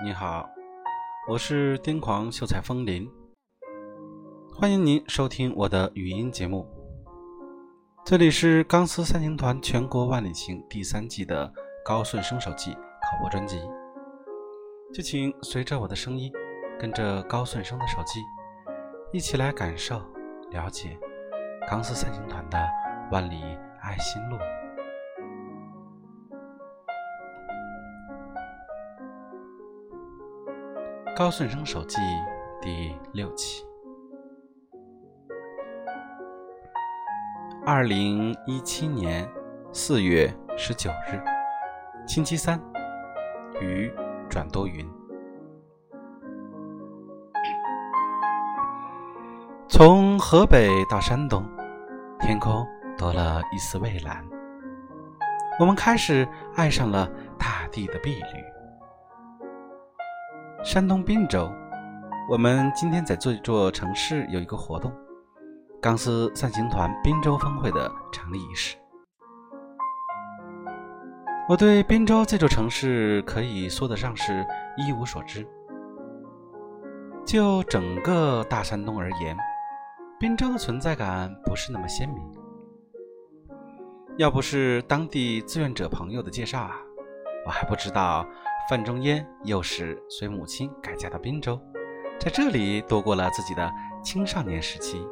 你好，我是癫狂秀才风林，欢迎您收听我的语音节目。这里是钢丝三星团全国万里行第三季的高顺生手记考播专辑，就请随着我的声音，跟着高顺生的手机，一起来感受、了解钢丝三星团的万里爱心路。高顺生手记第六期，二零一七年四月十九日，星期三，雨转多云。从河北到山东，天空多了一丝蔚蓝，我们开始爱上了大地的碧绿。山东滨州，我们今天在这座城市有一个活动——钢丝散行团滨州分会的成立仪式。我对滨州这座城市可以说得上是一无所知。就整个大山东而言，滨州的存在感不是那么鲜明。要不是当地志愿者朋友的介绍啊，我还不知道。范仲淹幼时随母亲改嫁到滨州，在这里度过了自己的青少年时期。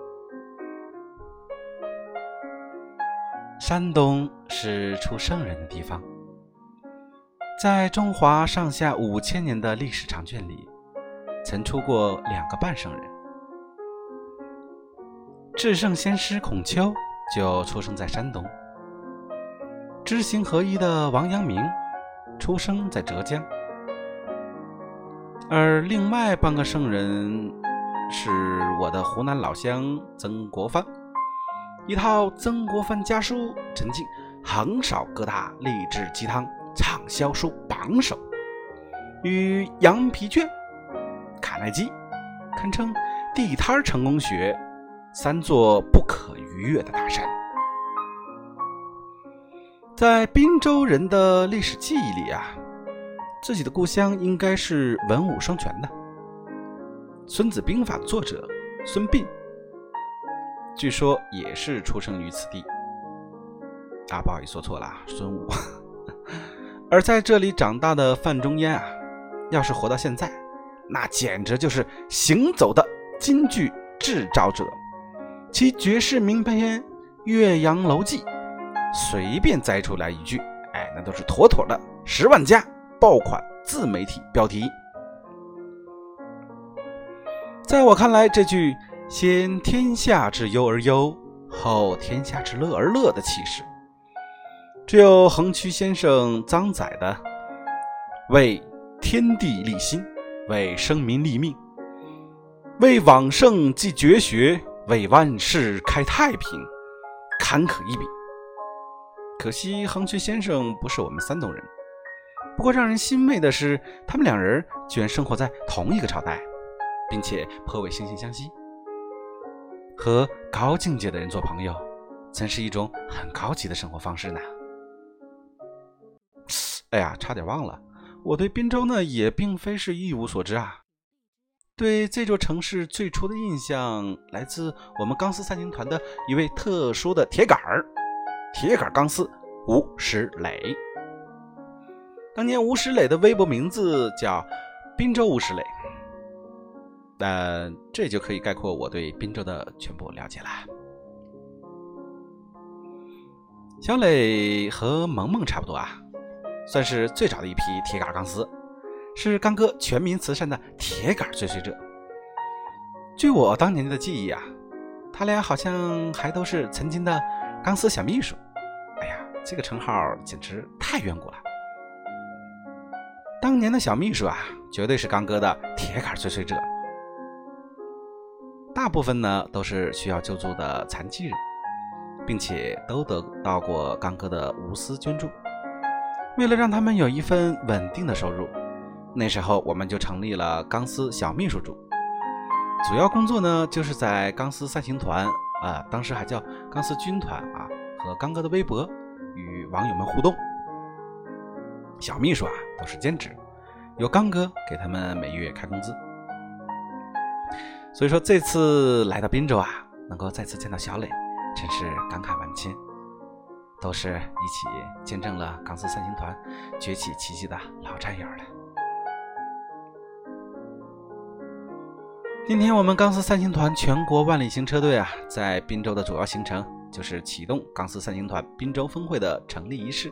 山东是出圣人的地方，在中华上下五千年的历史长卷里，曾出过两个半圣人。至圣先师孔丘就出生在山东，知行合一的王阳明。出生在浙江，而另外半个圣人是我的湖南老乡曾国藩。一套《曾国藩家书》曾经横扫各大励志鸡汤畅销书榜首，与《羊皮卷》《卡耐基》堪称地摊成功学三座不可逾越的大山。在滨州人的历史记忆里啊，自己的故乡应该是文武双全的。《孙子兵法》作者孙膑，据说也是出生于此地。啊，不好意思，说错了，孙武。而在这里长大的范仲淹啊，要是活到现在，那简直就是行走的京剧制造者。其绝世名篇《岳阳楼记》。随便摘出来一句，哎，那都是妥妥的十万加爆款自媒体标题。在我看来，这句“先天下之忧而忧，后天下之乐而乐”的气势，只有横渠先生张载的“为天地立心，为生民立命，为往圣继绝学，为万世开太平”坎坷一笔。可惜横渠先生不是我们山东人。不过让人欣慰的是，他们两人居然生活在同一个朝代，并且颇为惺惺相惜。和高境界的人做朋友，真是一种很高级的生活方式呢。哎呀，差点忘了，我对滨州呢也并非是一无所知啊。对这座城市最初的印象，来自我们钢丝三星团的一位特殊的铁杆儿。铁杆钢丝吴石磊，当年吴石磊的微博名字叫滨州吴石磊，那这就可以概括我对滨州的全部了解了。小磊和萌萌差不多啊，算是最早的一批铁杆钢丝，是刚哥全民慈善的铁杆追随者。据我当年的记忆啊，他俩好像还都是曾经的钢丝小秘书。这个称号简直太远古了。当年的小秘书啊，绝对是刚哥的铁杆追随者。大部分呢都是需要救助的残疾人，并且都得到过刚哥的无私捐助。为了让他们有一份稳定的收入，那时候我们就成立了钢丝小秘书组。主要工作呢就是在钢丝三行团啊，当时还叫钢丝军团啊，和刚哥的微博。与网友们互动，小秘书啊都是兼职，由刚哥给他们每月开工资。所以说这次来到滨州啊，能够再次见到小磊，真是感慨万千，都是一起见证了钢丝三星团崛起奇迹的老战友了。今天我们钢丝三星团全国万里行车队啊，在滨州的主要行程就是启动钢丝三星团滨州分会的成立仪式，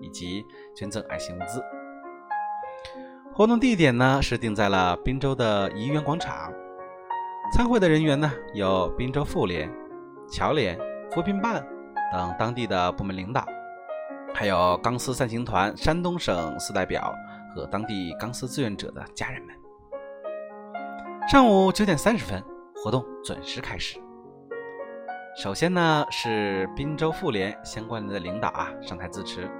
以及捐赠爱心物资。活动地点呢是定在了滨州的怡园广场。参会的人员呢，有滨州妇联、侨联、扶贫办等当地的部门领导，还有钢丝三星团山东省四代表和当地钢丝志愿者的家人们。上午九点三十分，活动准时开始。首先呢，是滨州妇联相关的领导啊上台致辞，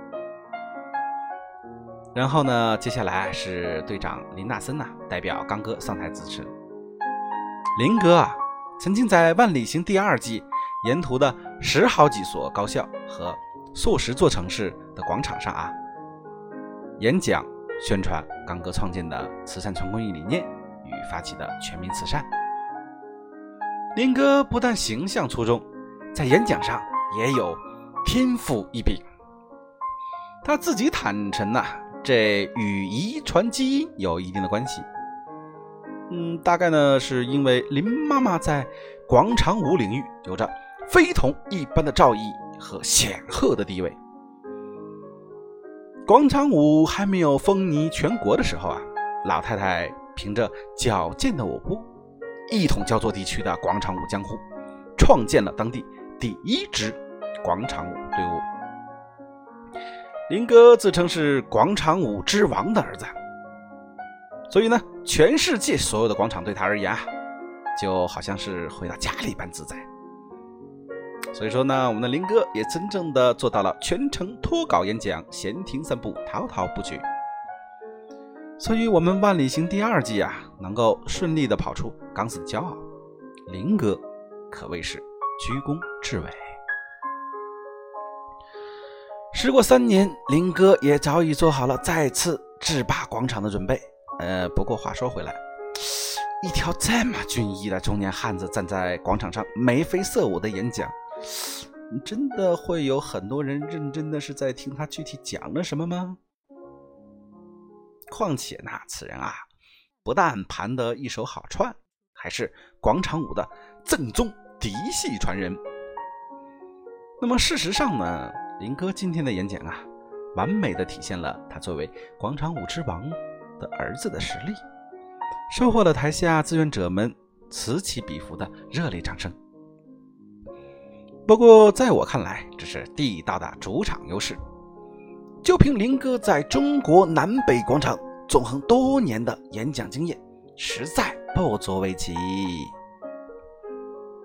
然后呢，接下来是队长林纳森呐代表刚哥上台致辞。林哥啊，曾经在万里行第二季沿途的十好几所高校和数十座城市的广场上啊，演讲宣传刚哥创建的慈善纯公益理念与发起的全民慈善。林哥不但形象出众，在演讲上也有天赋异禀。他自己坦诚呐，这与遗传基因有一定的关系。嗯，大概呢，是因为林妈妈在广场舞领域有着非同一般的造诣和显赫的地位。广场舞还没有风靡全国的时候啊，老太太凭着矫健的舞步，一统焦作地区的广场舞江湖，创建了当地第一支广场舞队伍。林哥自称是广场舞之王的儿子。所以呢，全世界所有的广场对他而言啊，就好像是回到家里般自在。所以说呢，我们的林哥也真正的做到了全程脱稿演讲，闲庭散步，滔滔不绝。所以，我们万里行第二季啊，能够顺利的跑出钢丝的骄傲，林哥可谓是居功至伟。时过三年，林哥也早已做好了再次制霸广场的准备。呃，不过话说回来，一条这么俊逸的中年汉子站在广场上眉飞色舞的演讲，真的会有很多人认真的是在听他具体讲了什么吗？况且那此人啊，不但盘得一手好串，还是广场舞的正宗嫡系传人。那么事实上呢，林哥今天的演讲啊，完美的体现了他作为广场舞之王。的儿子的实力，收获了台下志愿者们此起彼伏的热烈掌声。不过，在我看来，这是地道的主场优势。就凭林哥在中国南北广场纵横多年的演讲经验，实在不足为奇。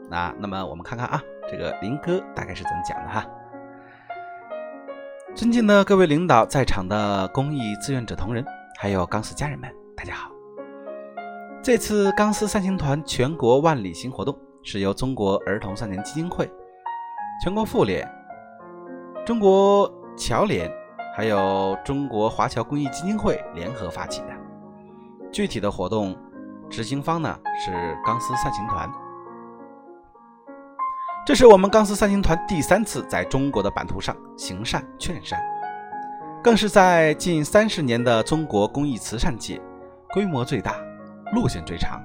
那，那么我们看看啊，这个林哥大概是怎么讲的哈？尊敬的各位领导，在场的公益志愿者同仁。还有钢丝家人们，大家好！这次钢丝三星团全国万里行活动是由中国儿童少年基金会、全国妇联、中国侨联，还有中国华侨公益基金会联合发起的。具体的活动执行方呢是钢丝三行团。这是我们钢丝三行团第三次在中国的版图上行善劝善。更是在近三十年的中国公益慈善界，规模最大、路线最长、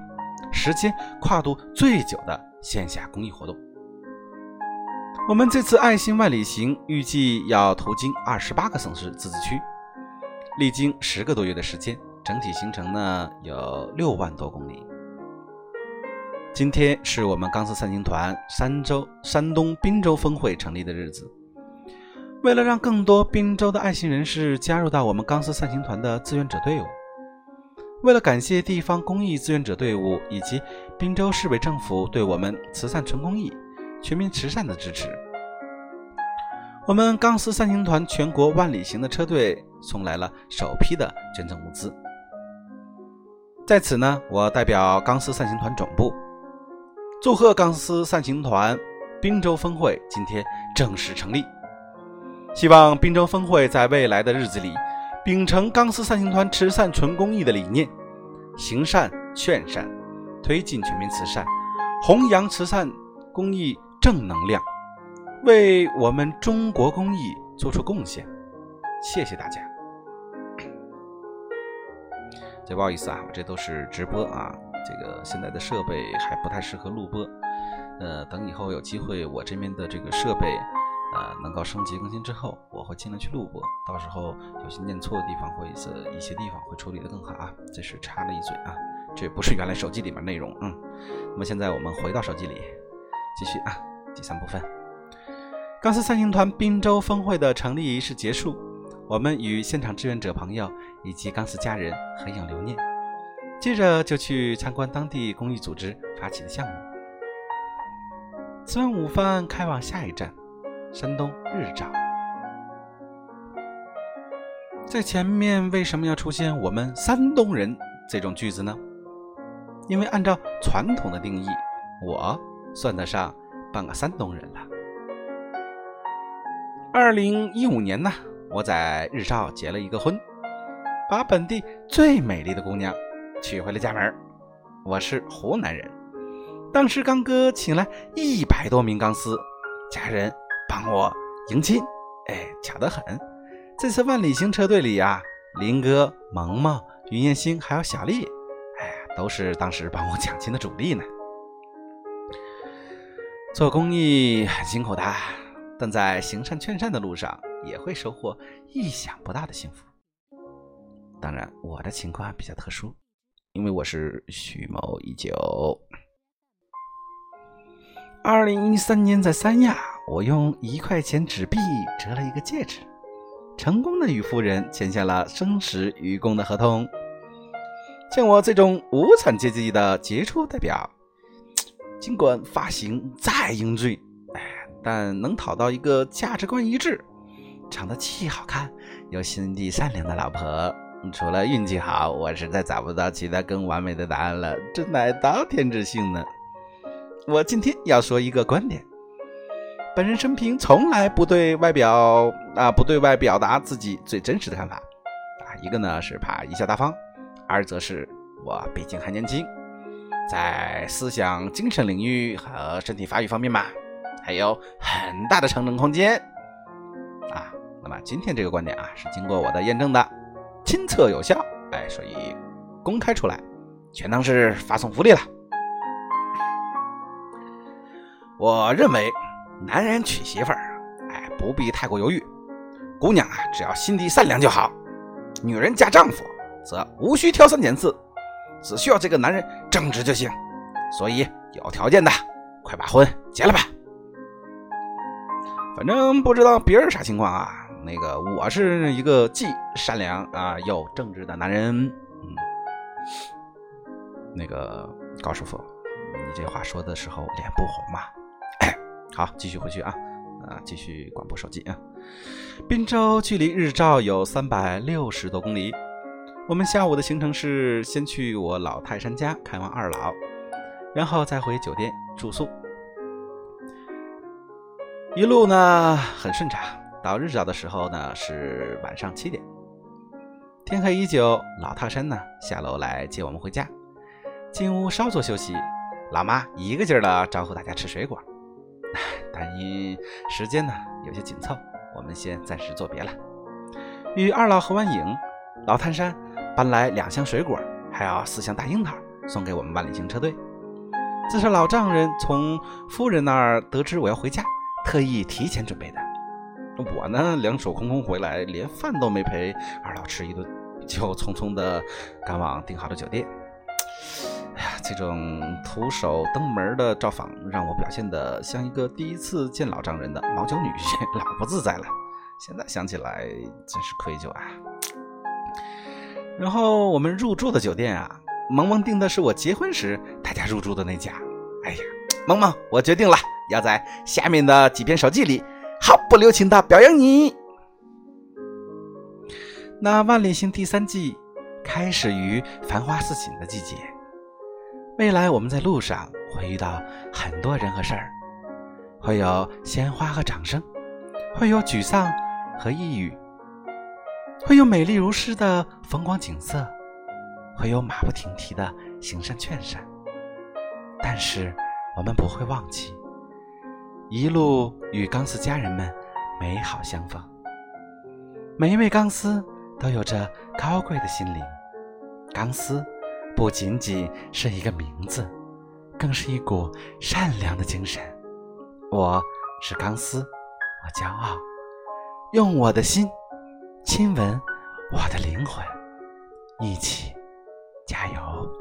时间跨度最久的线下公益活动。我们这次爱心万里行预计要途经二十八个省市自治区，历经十个多月的时间，整体行程呢有六万多公里。今天是我们钢丝三星团山州山东滨州分会成立的日子。为了让更多滨州的爱心人士加入到我们钢丝三星团的志愿者队伍，为了感谢地方公益志愿者队伍以及滨州市委政府对我们慈善纯公益、全民慈善的支持，我们钢丝三星团全国万里行的车队送来了首批的捐赠物资。在此呢，我代表钢丝三星团总部，祝贺钢丝三星团滨州分会今天正式成立。希望滨州分会在未来的日子里，秉承钢丝三星团慈善纯公益的理念，行善劝善，推进全民慈善，弘扬慈善公益正能量，为我们中国公益做出贡献。谢谢大家。这 不好意思啊，我这都是直播啊，这个现在的设备还不太适合录播。呃，等以后有机会，我这边的这个设备。呃，能够升级更新之后，我会尽量去录播。到时候有些念错的地方或者一些地方会处理的更好啊。这是插了一嘴啊，这不是原来手机里面内容。嗯，那么现在我们回到手机里，继续啊。第三部分，钢丝三星团滨州峰会的成立仪式结束，我们与现场志愿者朋友以及钢丝家人合影留念，接着就去参观当地公益组织发起的项目。吃完午饭，开往下一站。山东日照，在前面为什么要出现“我们山东人”这种句子呢？因为按照传统的定义，我算得上半个山东人了。二零一五年呢，我在日照结了一个婚，把本地最美丽的姑娘娶回了家门。我是湖南人，当时刚哥请来一百多名钢丝家人。帮我迎亲，哎，巧得很。这次万里行车队里呀，林哥、萌萌、云艳星还有小丽，哎，都是当时帮我抢亲的主力呢。做公益很辛苦的，但在行善劝善的路上，也会收获意想不到的幸福。当然，我的情况比较特殊，因为我是蓄谋已久。二零一三年在三亚。我用一块钱纸币折了一个戒指，成功的与夫人签下了生死与共的合同。像我这种无产阶级的杰出代表，尽管发型再英俊，哎，但能讨到一个价值观一致、长得既好看又心地善良的老婆，除了运气好，我实在找不到其他更完美的答案了。这乃大天之幸呢！我今天要说一个观点。本人生平从来不对外表啊，不对外表达自己最真实的看法啊。一个呢是怕贻笑大方，二则是我毕竟还年轻，在思想精神领域和身体发育方面嘛，还有很大的成长空间啊。那么今天这个观点啊，是经过我的验证的，亲测有效，哎，所以公开出来，全当是发送福利了。我认为。男人娶媳妇儿，哎，不必太过犹豫。姑娘啊，只要心地善良就好。女人嫁丈夫，则无需挑三拣四，只需要这个男人正直就行。所以有条件的，快把婚结了吧。反正不知道别人啥情况啊。那个我是一个既善良啊又正直的男人。嗯，那个高师傅，你这话说的时候脸不红吗？好，继续回去啊，啊，继续广播手机啊。滨州距离日照有三百六十多公里。我们下午的行程是先去我老泰山家看望二老，然后再回酒店住宿。一路呢很顺畅，到日照的时候呢是晚上七点。天黑已久，老泰山呢下楼来接我们回家。进屋稍作休息，老妈一个劲儿的招呼大家吃水果。但因时间呢有些紧凑，我们先暂时作别了。与二老合完影，老泰山搬来两箱水果，还有四箱大樱桃，送给我们万里行车队。这是老丈人从夫人那儿得知我要回家，特意提前准备的。我呢两手空空回来，连饭都没陪二老吃一顿，就匆匆的赶往订好的酒店。哎呀，这种徒手登门的造访，让我表现的像一个第一次见老丈人的毛脚女婿，老不自在了。现在想起来真是愧疚啊。然后我们入住的酒店啊，萌萌订的是我结婚时大家入住的那家。哎呀，萌萌，我决定了，要在下面的几篇手记里毫不留情的表扬你。那万里行第三季开始于繁花似锦的季节。未来我们在路上会遇到很多人和事儿，会有鲜花和掌声，会有沮丧和抑郁，会有美丽如诗的风光景色，会有马不停蹄的行善劝善。但是我们不会忘记，一路与钢丝家人们美好相逢。每一位钢丝都有着高贵的心灵。钢丝不仅仅是一个名字，更是一股善良的精神。我是钢丝，我骄傲，用我的心。亲吻我的灵魂，一起加油！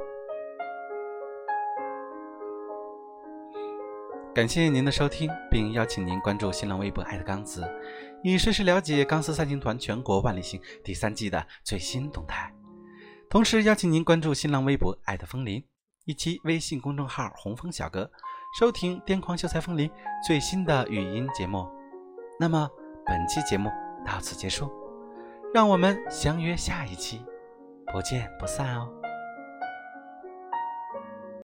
感谢您的收听，并邀请您关注新浪微博“爱的钢子”，以实时了解钢丝三星团全国万里行第三季的最新动态。同时，邀请您关注新浪微博“爱的风铃”以及微信公众号“红枫小哥”，收听《癫狂秀才风铃》最新的语音节目。那么，本期节目到此结束。让我们相约下一期，不见不散哦。